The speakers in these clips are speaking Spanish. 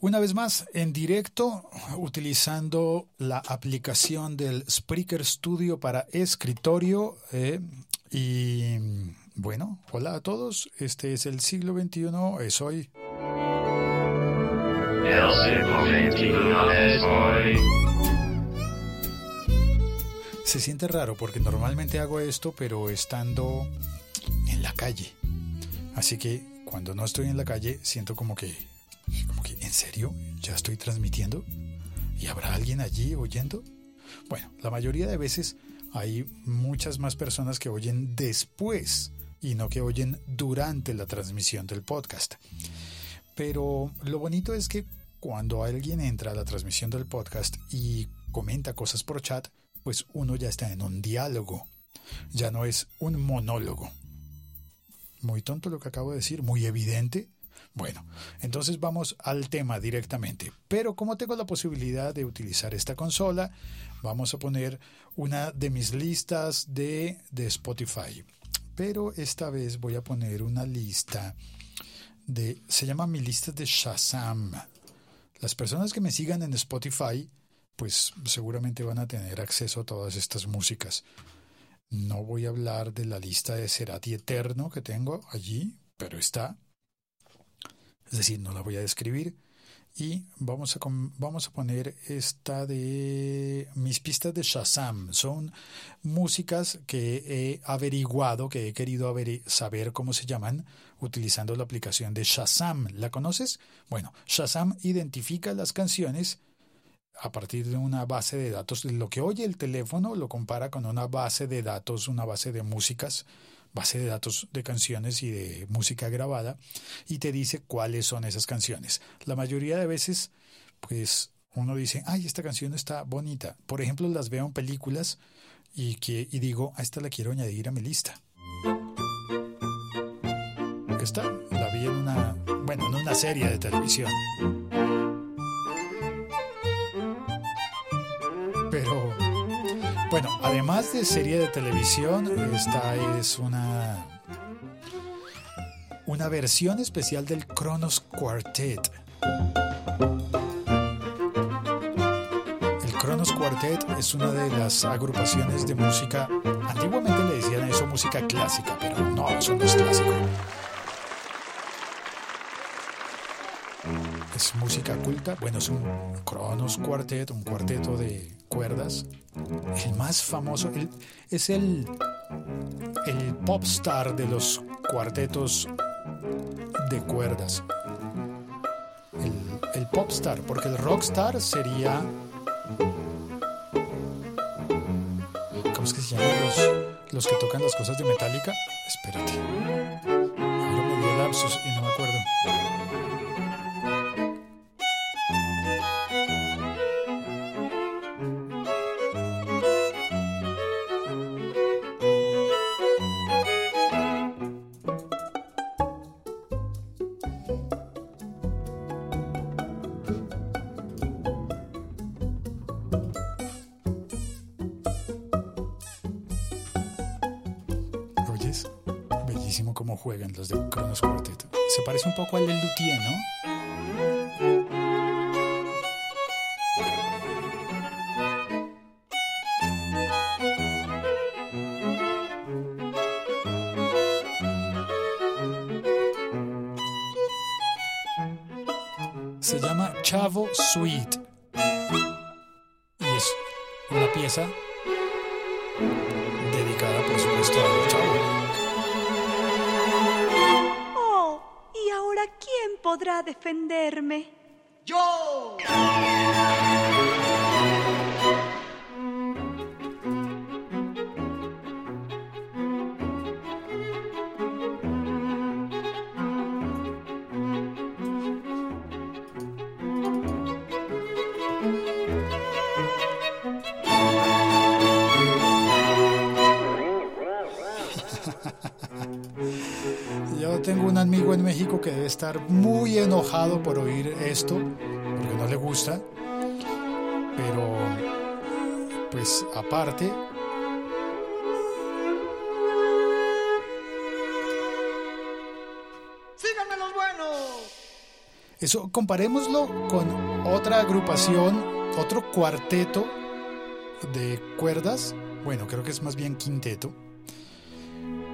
Una vez más, en directo, utilizando la aplicación del Spreaker Studio para escritorio. Eh, y bueno, hola a todos. Este es el siglo XXI, es hoy. El siglo XXI es hoy. Se siente raro porque normalmente hago esto, pero estando en la calle. Así que cuando no estoy en la calle, siento como que como que, ¿en serio? ¿Ya estoy transmitiendo? ¿Y habrá alguien allí oyendo? Bueno, la mayoría de veces hay muchas más personas que oyen después y no que oyen durante la transmisión del podcast. Pero lo bonito es que cuando alguien entra a la transmisión del podcast y comenta cosas por chat, pues uno ya está en un diálogo, ya no es un monólogo. Muy tonto lo que acabo de decir, muy evidente, bueno, entonces vamos al tema directamente. Pero como tengo la posibilidad de utilizar esta consola, vamos a poner una de mis listas de, de Spotify. Pero esta vez voy a poner una lista de... Se llama mi lista de Shazam. Las personas que me sigan en Spotify, pues seguramente van a tener acceso a todas estas músicas. No voy a hablar de la lista de Cerati Eterno que tengo allí, pero está es decir, no la voy a describir. Y vamos a, vamos a poner esta de mis pistas de Shazam. Son músicas que he averiguado, que he querido saber cómo se llaman, utilizando la aplicación de Shazam. ¿La conoces? Bueno, Shazam identifica las canciones a partir de una base de datos. Lo que oye el teléfono lo compara con una base de datos, una base de músicas base de datos de canciones y de música grabada y te dice cuáles son esas canciones. La mayoría de veces, pues uno dice, ay, esta canción está bonita. Por ejemplo, las veo en películas y, que, y digo, a esta la quiero añadir a mi lista. Esta la vi en una, bueno, en una serie de televisión. Bueno, además de serie de televisión, esta es una una versión especial del Kronos Quartet. El Kronos Quartet es una de las agrupaciones de música, antiguamente le decían eso música clásica, pero no, eso no es clásico. es música culta. Bueno, es un Kronos Quartet, un cuarteto de cuerdas. El más famoso, es el, el pop star de los cuartetos de cuerdas. El, el pop star, porque el rockstar sería. ¿Cómo es que se llaman los, los que tocan las cosas de Metallica? Espérate. Ahora me lapsus juegan los de Cronos Quartet. Se parece un poco al del Luthier, ¿no? Se llama Chavo Suite. Y es una pieza que debe estar muy enojado por oír esto, porque no le gusta. Pero, pues aparte, ¡Síganme los buenos! Eso comparémoslo con otra agrupación, otro cuarteto de cuerdas, bueno, creo que es más bien quinteto,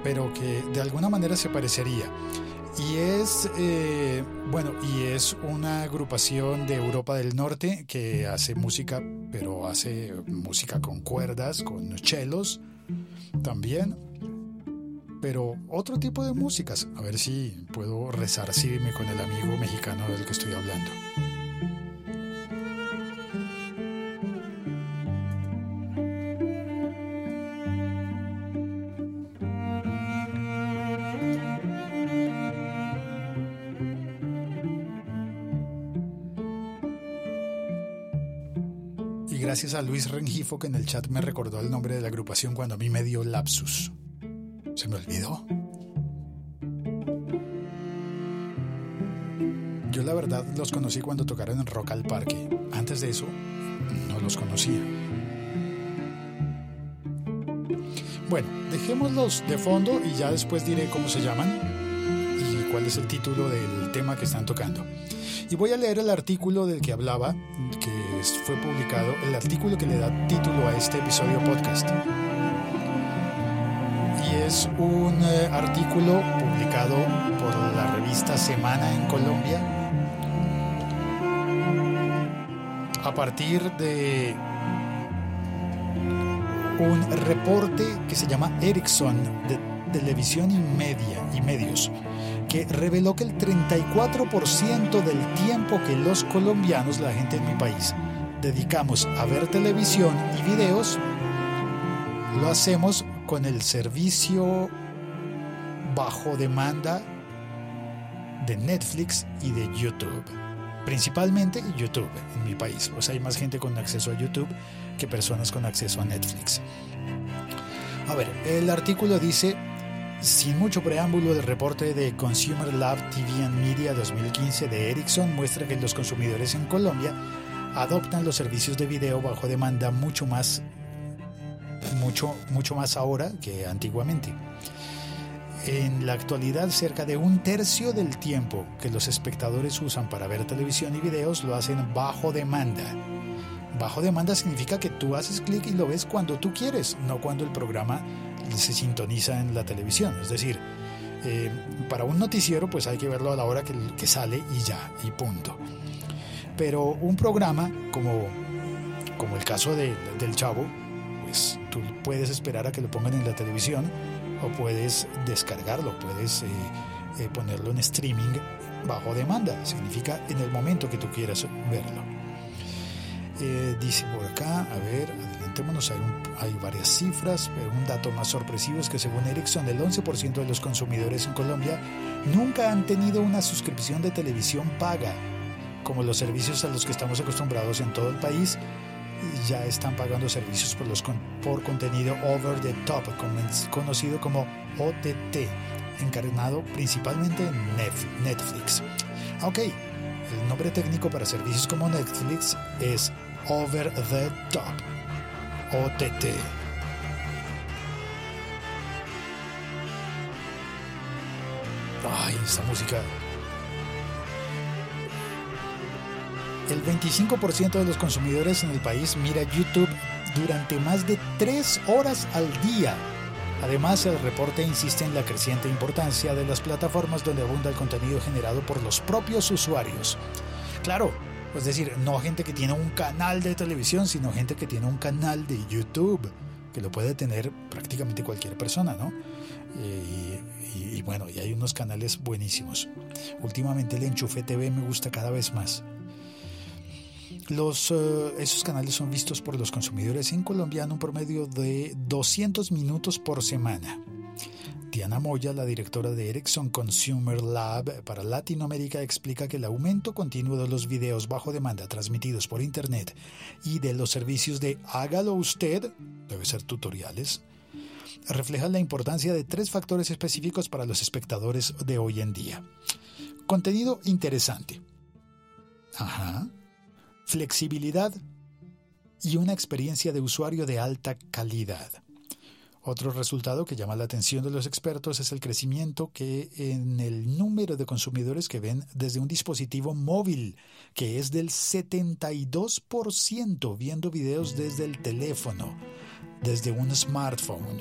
pero que de alguna manera se parecería. Y es, eh, bueno, y es una agrupación de Europa del Norte que hace música, pero hace música con cuerdas, con chelos también, pero otro tipo de músicas. A ver si puedo resarcirme con el amigo mexicano del que estoy hablando. Gracias a Luis Rengifo que en el chat me recordó el nombre de la agrupación cuando a mí me dio lapsus. Se me olvidó. Yo la verdad los conocí cuando tocaron en Rock al Parque. Antes de eso, no los conocía. Bueno, dejémoslos de fondo y ya después diré cómo se llaman y cuál es el título del tema que están tocando. Y voy a leer el artículo del que hablaba, que fue publicado, el artículo que le da título a este episodio podcast. Y es un eh, artículo publicado por la revista Semana en Colombia a partir de un reporte que se llama Ericsson de televisión y media y medios reveló que el 34% del tiempo que los colombianos, la gente en mi país, dedicamos a ver televisión y videos, lo hacemos con el servicio bajo demanda de Netflix y de YouTube. Principalmente YouTube en mi país. Pues hay más gente con acceso a YouTube que personas con acceso a Netflix. A ver, el artículo dice sin mucho preámbulo, el reporte de Consumer Lab TV and Media 2015 de Ericsson muestra que los consumidores en Colombia adoptan los servicios de video bajo demanda mucho más mucho mucho más ahora que antiguamente. En la actualidad, cerca de un tercio del tiempo que los espectadores usan para ver televisión y videos lo hacen bajo demanda. Bajo demanda significa que tú haces clic y lo ves cuando tú quieres, no cuando el programa se sintoniza en la televisión. Es decir, eh, para un noticiero pues hay que verlo a la hora que, sale y ya, y punto. Pero un programa como, como el caso de, del Chavo, pues tú puedes esperar a que lo pongan en la televisión o puedes descargarlo, puedes eh, eh, ponerlo en streaming bajo demanda. Significa en el momento que tú quieras verlo. Dice por acá, a ver, hay, varias cifras, pero un dato más sorpresivo es que según Ericsson, el 11% de los consumidores en Colombia nunca han tenido una suscripción de televisión paga, como los servicios a los que estamos acostumbrados en todo el país, ya están pagando servicios por, los, por contenido over the top, conocido como OTT, encarnado principalmente en Netflix. Ok, el nombre técnico para servicios como Netflix es Over the Top. OTT. Ay, esa música. El 25% de los consumidores en el país mira YouTube durante más de 3 horas al día. Además, el reporte insiste en la creciente importancia de las plataformas donde abunda el contenido generado por los propios usuarios. Claro, es decir, no gente que tiene un canal de televisión, sino gente que tiene un canal de YouTube, que lo puede tener prácticamente cualquier persona, ¿no? Eh, y, bueno, y hay unos canales buenísimos. Últimamente el Enchufe TV me gusta cada vez más. Los, eh, esos canales son vistos por los consumidores en Colombia en un promedio de 200 minutos por semana. Diana Moya, la directora de Ericsson Consumer Lab para Latinoamérica, explica que el aumento continuo de los videos bajo demanda transmitidos por Internet y de los servicios de hágalo usted, debe ser tutoriales, refleja la importancia de tres factores específicos para los espectadores de hoy en día. Contenido interesante. Flexibilidad y una experiencia de usuario de alta calidad. Otro resultado que llama la atención de los expertos es el crecimiento que en el número de consumidores que ven desde un dispositivo móvil, que es del 72% viendo videos desde el teléfono, desde un smartphone.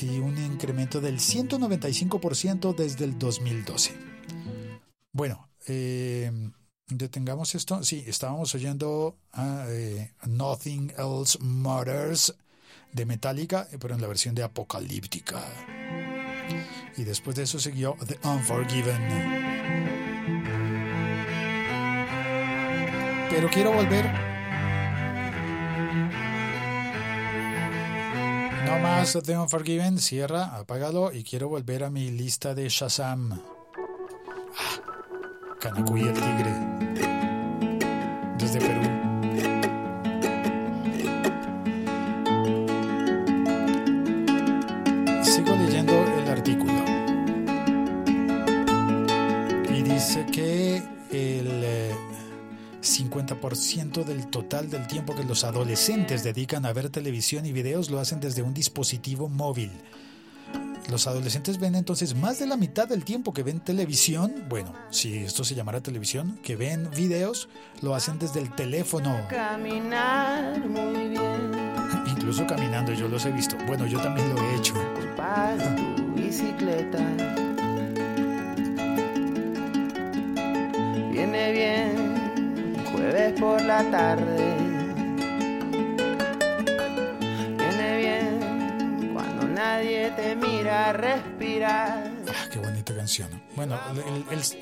Y un incremento del 195% desde el 2012. Bueno, eh, detengamos esto. Sí, estábamos oyendo eh, Nothing Else Matters de Metallica, pero en la versión de Apocalíptica. Y después de eso siguió The Unforgiven. Pero quiero volver. No más The Unforgiven, cierra, apágalo y quiero volver a mi lista de Shazam. Ah, el tigre. 50% del total del tiempo que los adolescentes dedican a ver televisión y videos lo hacen desde un dispositivo móvil. Los adolescentes ven entonces más de la mitad del tiempo que ven televisión, bueno, si esto se llamara televisión, que ven videos, lo hacen desde el teléfono. Caminar muy bien. Incluso caminando, yo los he visto. Bueno, yo también lo he hecho. tu bicicleta. Por la tarde. Viene bien cuando nadie te mira respirar. Qué bonita canción. Bueno,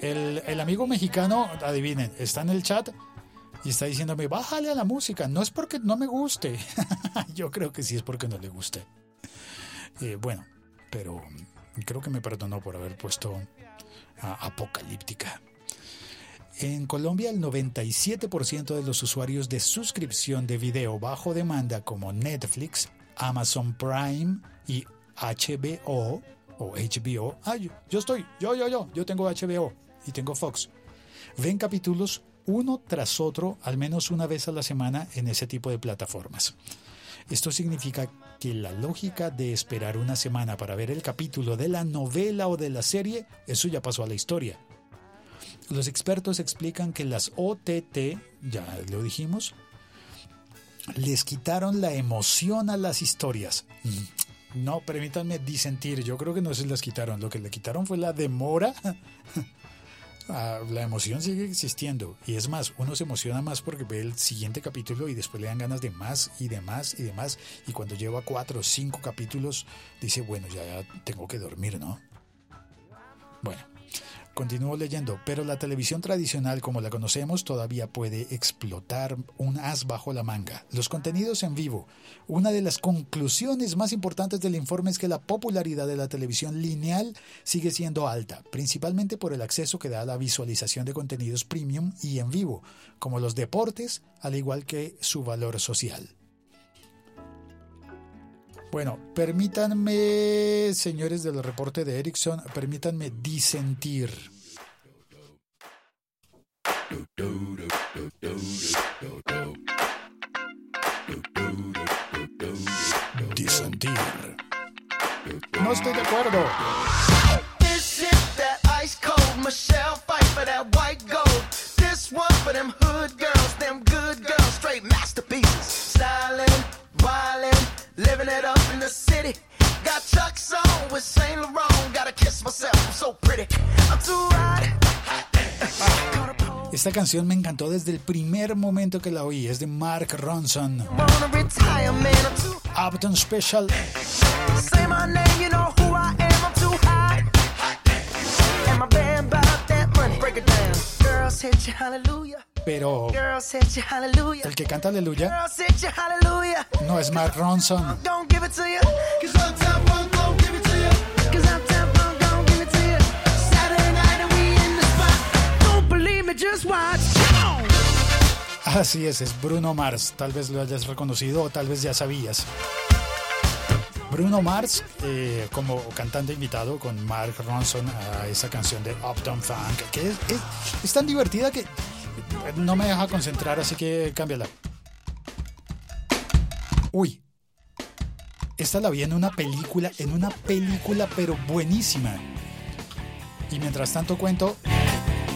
el, amigo mexicano, adivinen, está en el chat y está diciéndome, bájale a la música. No es porque no me guste. Yo creo que sí es porque no le guste. Eh, bueno, pero creo que me perdonó por haber puesto apocalíptica. En Colombia, el 97% de los usuarios de suscripción de video bajo demanda como Netflix, Amazon Prime y HBO o HBO, ah, yo, estoy, yo, yo, yo, yo tengo HBO y tengo Fox, ven capítulos uno tras otro al menos una vez a la semana en ese tipo de plataformas. Esto significa que la lógica de esperar una semana para ver el capítulo de la novela o de la serie, eso ya pasó a la historia. Los expertos explican que las OTT, ya lo dijimos, les quitaron la emoción a las historias. No, permítanme disentir, yo creo que no se las quitaron, lo que le quitaron fue la demora. Ah, la emoción sigue existiendo y es más, uno se emociona más porque ve el siguiente capítulo y después le dan ganas de más y de más y de más y cuando lleva cuatro o cinco capítulos dice, bueno, ya tengo que dormir, ¿no? Bueno, Continúo leyendo, pero la televisión tradicional como la conocemos todavía puede explotar un as bajo la manga. Los contenidos en vivo. Una de las conclusiones más importantes del informe es que la popularidad de la televisión lineal sigue siendo alta, principalmente por el acceso que da a la visualización de contenidos premium y en vivo, como los deportes, al igual que su valor social. Bueno, permítanme, señores del reporte de Ericsson, permítanme disentir. Disentir. No estoy de acuerdo. Esta canción me encantó desde el primer momento que la oí. Es de Mark Ronson. Upton Special. Say my name, you know who I am. I'm too hot. And my band about that money. Break it down. Girls hit you, hallelujah. Pero el que canta aleluya no es Mark Ronson. Así es, es Bruno Mars. Tal vez lo hayas reconocido o tal vez ya sabías. Bruno Mars eh, como cantante invitado con Mark Ronson a esa canción de Uptown Funk, que es tan divertida que no me deja concentrar, así que cámbiala. Uy. esta la vi en una película, en una película pero buenísima. Y mientras tanto cuento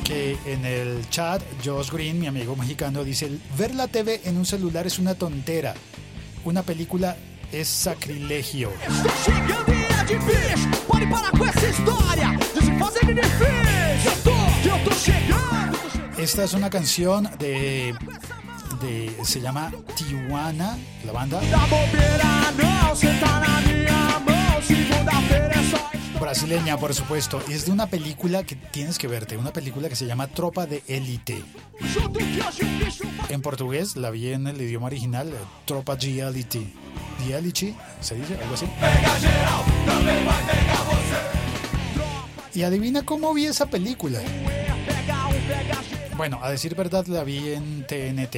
que en el chat Josh Green, mi amigo mexicano, dice, ver la TV en un celular es una tontera. Una película es sacrilegio. Esta es una canción de, de se llama Tijuana, la banda Brasileña, por supuesto. Y es de una película que tienes que verte, una película que se llama Tropa de Élite. En portugués la vi en el idioma original, Tropa de Élite. De Élite, ¿se dice? Algo así. Y adivina cómo vi esa película. Bueno, a decir verdad la vi en TNT,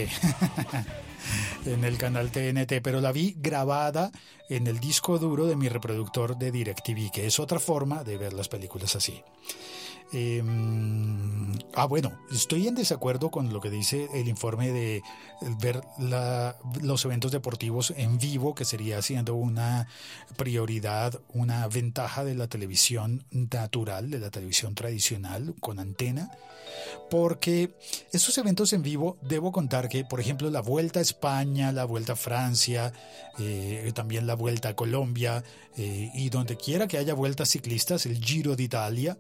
en el canal TNT, pero la vi grabada en el disco duro de mi reproductor de DirecTV, que es otra forma de ver las películas así. Eh, ah, bueno, estoy en desacuerdo con lo que dice el informe de ver la- los eventos deportivos en vivo, que sería siendo una prioridad, una ventaja de la televisión natural, de la televisión tradicional con antena porque estos eventos en vivo debo contar que, por ejemplo, la Vuelta a España, la Vuelta a Francia, eh, también la Vuelta a Colombia eh, y donde quiera que haya vueltas ciclistas, el Giro de Italia,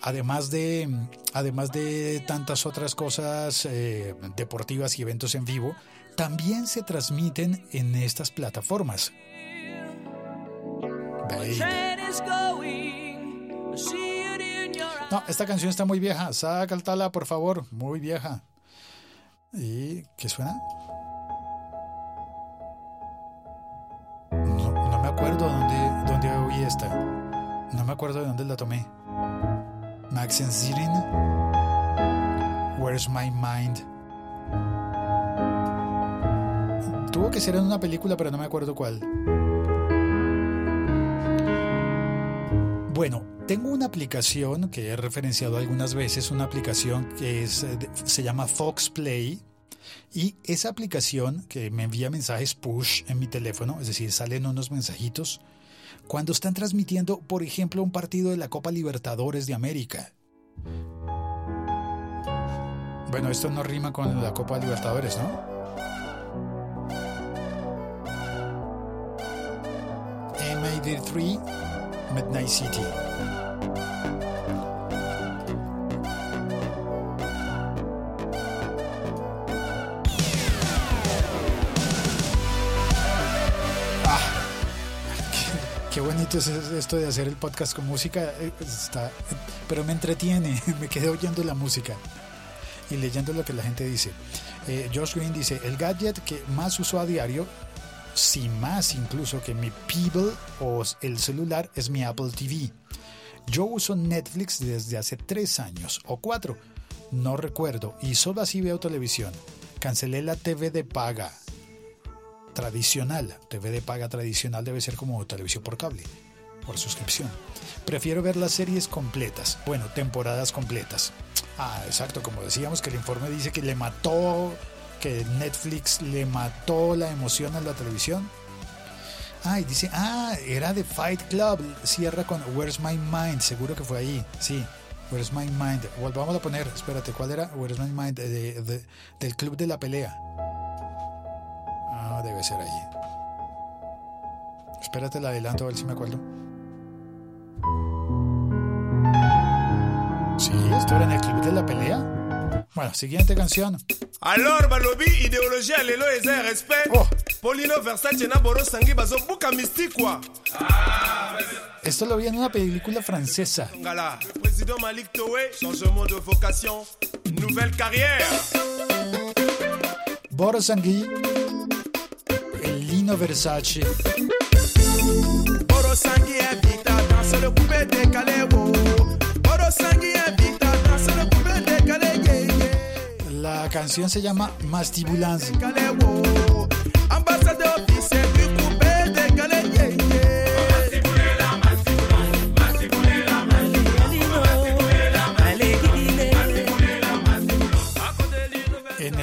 además de además de tantas otras cosas eh, deportivas y eventos en vivo, también se transmiten en estas plataformas. No, esta canción está muy vieja. Sácaltala, por favor. Muy vieja. ¿Y qué suena? No, no me acuerdo dónde, dónde oí esta. No me acuerdo de dónde la tomé. Max and Zirin. Where's My Mind? Tuvo que ser en una película, pero no me acuerdo cuál. Bueno, tengo una aplicación que he referenciado algunas veces, una aplicación que es, eh, se llama Fox Play. Y esa aplicación que me envía mensajes push en mi teléfono, es decir, salen unos mensajitos, cuando están transmitiendo, por ejemplo, un partido de la Copa Libertadores de América. Bueno, esto no rima con la Copa Libertadores, ¿no? MAD3 Midnight City. Qué, bonito es esto de hacer el podcast con música, eh, está, pero me entretiene, me quedé oyendo la música y leyendo lo que la gente dice. Eh, Josh Green dice, el gadget que más uso a diario, si más incluso que mi Pebble o el celular, es mi Apple TV. Yo uso Netflix desde hace tres años o cuatro, no recuerdo, y solo así veo televisión. Cancelé la TV de paga tradicional. TV de paga tradicional debe ser como televisión por cable, por suscripción. Prefiero ver las series completas, bueno, temporadas completas. Ah, exacto, como decíamos que el informe dice que le mató, que Netflix le mató la emoción a la televisión. Ah, y dice, ah, era de Fight Club, cierra con Where's My Mind, seguro que fue ahí, sí. Where's My Mind, volvamos a poner, espérate, ¿cuál era? Where's My Mind, de- de- del Club de la Pelea. Debe ser ahí. Espérate, la adelanto a ver si me acuerdo. Sí, esto era en el Club de la Pelea. Bueno, siguiente canción. alors balobi idéologie ya lelo eza ya respect polino versace na borosangi bazobuka mystique kwa Esto lo vi en una película francesa. le président malik changement de vocation nouvelle carrière Borosangui, Lino Versace. borosangi invita danse le coupé décalé borosangi invita danse le coupé décalé. La canción se llama Mastibulance.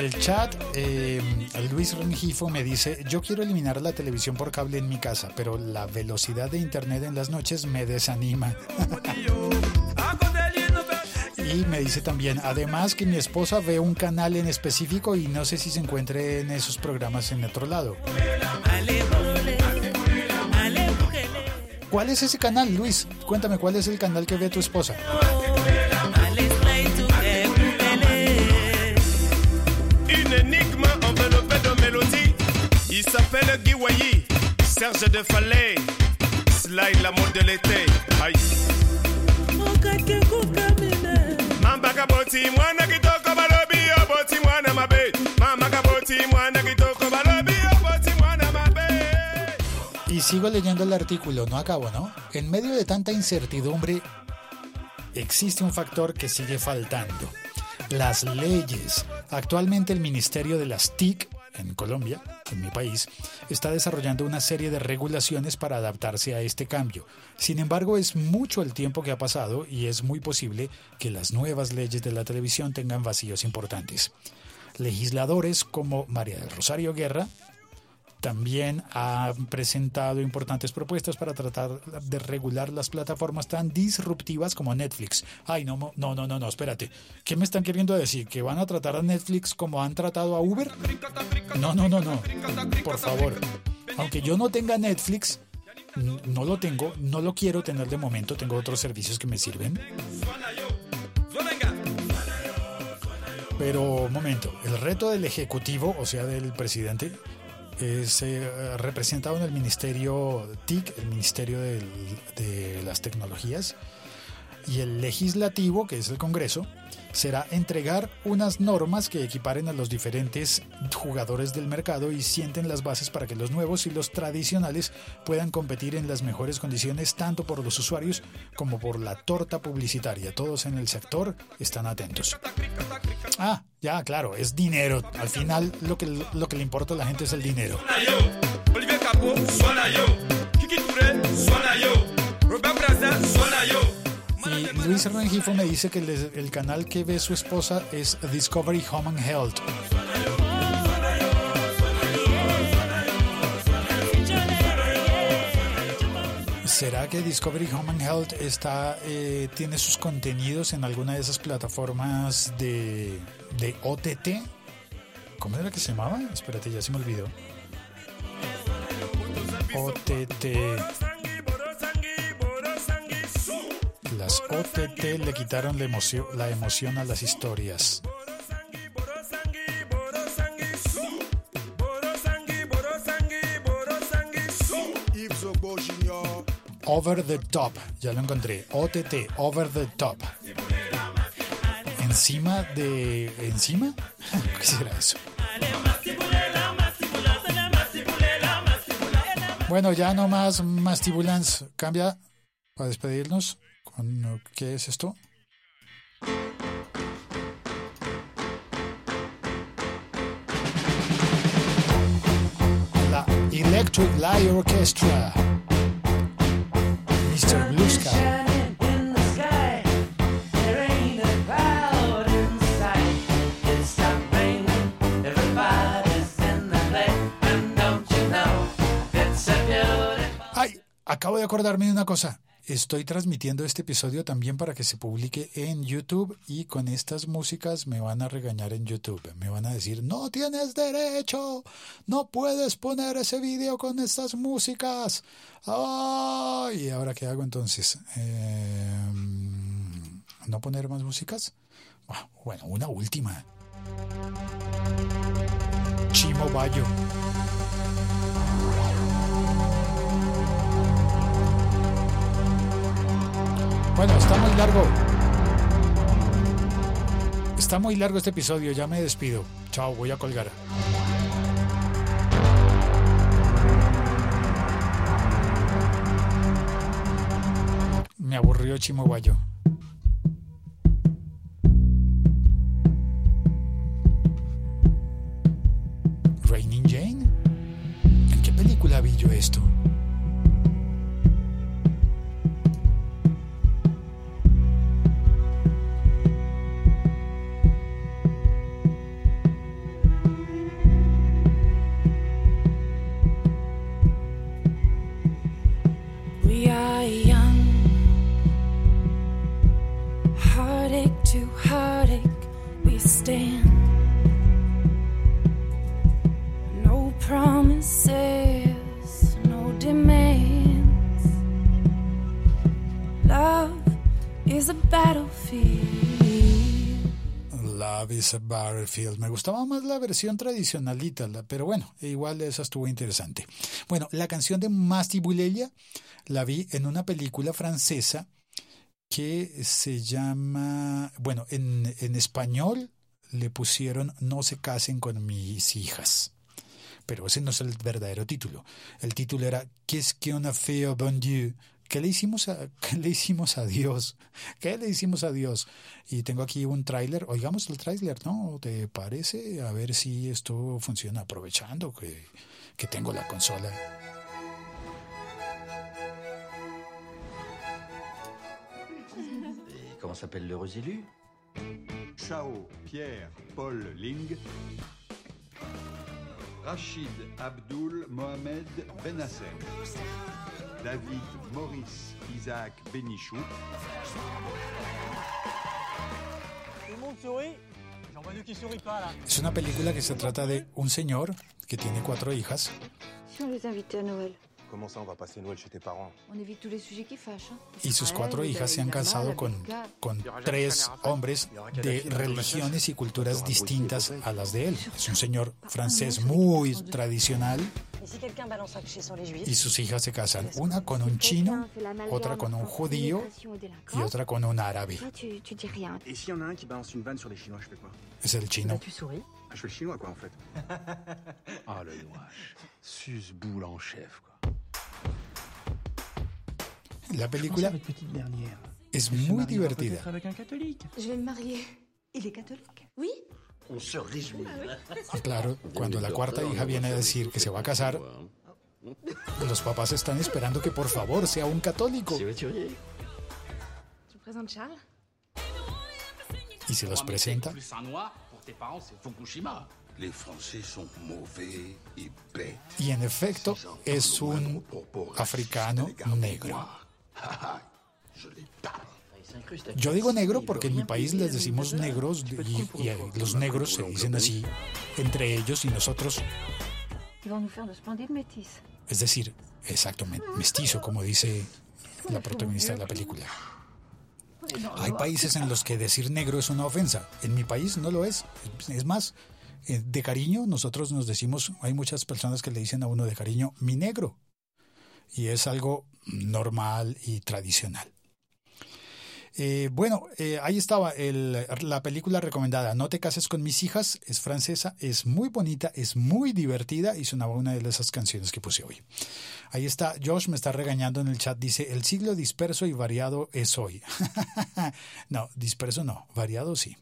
El chat, eh, Luis Rengifo me dice, yo quiero eliminar la televisión por cable en mi casa, pero la velocidad de internet en las noches me desanima. y me dice también, además que mi esposa ve un canal en específico y no sé si se encuentre en esos programas en otro lado. ¿Cuál es ese canal, Luis? Cuéntame, ¿cuál es el canal que ve tu esposa? Y sigo leyendo el artículo, no acabo, ¿no? En medio de tanta incertidumbre, existe un factor que sigue faltando. Las leyes. Actualmente el Ministerio de las TIC en Colombia, en mi país, está desarrollando una serie de regulaciones para adaptarse a este cambio. Sin embargo, es mucho el tiempo que ha pasado y es muy posible que las nuevas leyes de la televisión tengan vacíos importantes. Legisladores como María del Rosario Guerra también ha presentado importantes propuestas para tratar de regular las plataformas tan disruptivas como Netflix. Ay, no, no, no, no, no, espérate. ¿Qué me están queriendo decir? ¿Que van a tratar a Netflix como han tratado a Uber? No, no, no, no. Por favor. Aunque yo no tenga Netflix, no lo tengo, no lo quiero tener de momento, tengo otros servicios que me sirven. Pero, momento, el reto del Ejecutivo, o sea, del presidente, es eh, representado en el Ministerio TIC, el Ministerio de las Tecnologías, y el Legislativo, que es el Congreso, será entregar unas normas que equiparen a los diferentes jugadores del mercado y sienten las bases para que los nuevos y los tradicionales puedan competir en las mejores condiciones tanto por los usuarios como por la torta publicitaria. Todos en el sector están atentos. Ah, ya, claro, es dinero. Al final lo que, lo que le importa a la gente es el dinero. Suena yo. Kiki yo. Luis Rengifo me dice que el, canal que ve su esposa es Discovery Home and Health. ¿Será que Discovery Home and Health está, eh, tiene sus contenidos en alguna de esas plataformas de, de OTT? ¿Cómo era que se llamaba? Espérate, ya se me olvidó. OTT. Las OTT le quitaron la emoción, la emoción a las historias. Over the Top, ya lo encontré. OTT, Over the Top. Encima de... ¿Encima? ¿Qué será eso? Bueno, ya no más Mastibulans. Cambia para despedirnos. Con, ¿Qué es esto? La Electric Light Orchestra. Mr. Blue. Ay, acabo de acordarme de una cosa. Estoy transmitiendo este episodio también para que se publique en YouTube y con estas músicas me van a regañar en YouTube. Me van a decir, no tienes derecho, no puedes poner ese video con estas músicas. Ay, ¿y ahora qué hago entonces? Eh, ¿No poner más músicas? Bueno, una última. Chimo Bayo. Bueno, está muy largo. Está muy largo este episodio, ya me despido. Chao, voy a colgar. Me aburrió Chimo Guayo. Love is a Battlefield. Me gustaba más la versión tradicionalita, pero bueno, igual esa estuvo interesante. Bueno, la canción de Masti Bulelia la vi en una película francesa que se llama, bueno, en, en español le pusieron No se casen con mis hijas. Pero ese no es el verdadero título. El título era Qu'est-ce qu'on a fait au bon Dieu? ¿Qué le hicimos a, qué le hicimos a Dios? ¿Qué le hicimos a Dios? Y tengo aquí un tráiler. Oigamos el tráiler, ¿no? ¿Te parece? A ver si esto funciona aprovechando que, que tengo la consola. Comment s'appelle élu Chao Pierre Paul Ling, Rachid Abdul Mohamed Benassem, David Maurice Isaac Benichou, Tout le monde sourit. J'en vois deux qui sourient pas là. Es una película que se trata de un señor que tiene cuatro hijas. Si on les invitait à Noël, Y sus cuatro hijas se han casado con, con tres hombres de religiones y culturas distintas a las de él. Es un señor francés muy tradicional y sus hijas se casan, una con un chino, otra con un judío y otra con un árabe. Es el chino. Tu souris. Ah, Je fais le chinois, quoi, en fait. ah, le nouage. Suce-boule en chef, quoi. La película es muy divertida. réjouit. Y claro, cuando la cuarta hija viene a decir que se va a casar, los papás están esperando que por favor sea un católico. Y se los presenta. Y en efecto es un africano negro. Yo digo negro porque en mi país les decimos negros y, y los negros se dicen así entre ellos y nosotros, es decir, exactamente, mestizo, como dice la protagonista de la película. Hay países en los que decir negro es una ofensa. En mi país no lo es. Es más, eh, de cariño nosotros nos decimos, hay muchas personas que le dicen a uno de cariño, mi negro. Y es algo normal y tradicional. Eh, bueno, eh, ahí estaba el- la película recomendada. No te cases con mis hijas. Es francesa, es muy bonita, es muy divertida y sonaba una de esas canciones que puse hoy. Ahí está, Josh me está regañando en el chat. Dice, el siglo disperso y variado es hoy. no, disperso no, variado sí.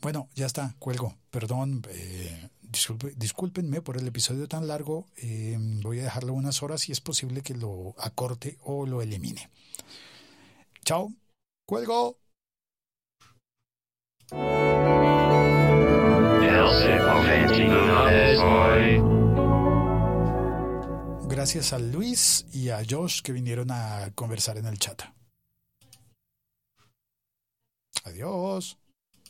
Bueno, ya está, cuelgo. Perdón, eh, disculpe- discúlpenme por el episodio tan largo. eh, voy a dejarlo unas horas y es posible que lo acorte o lo elimine. Chao, cuelgo. Gracias a Luis y a Josh que vinieron a conversar en el chat. Adiós.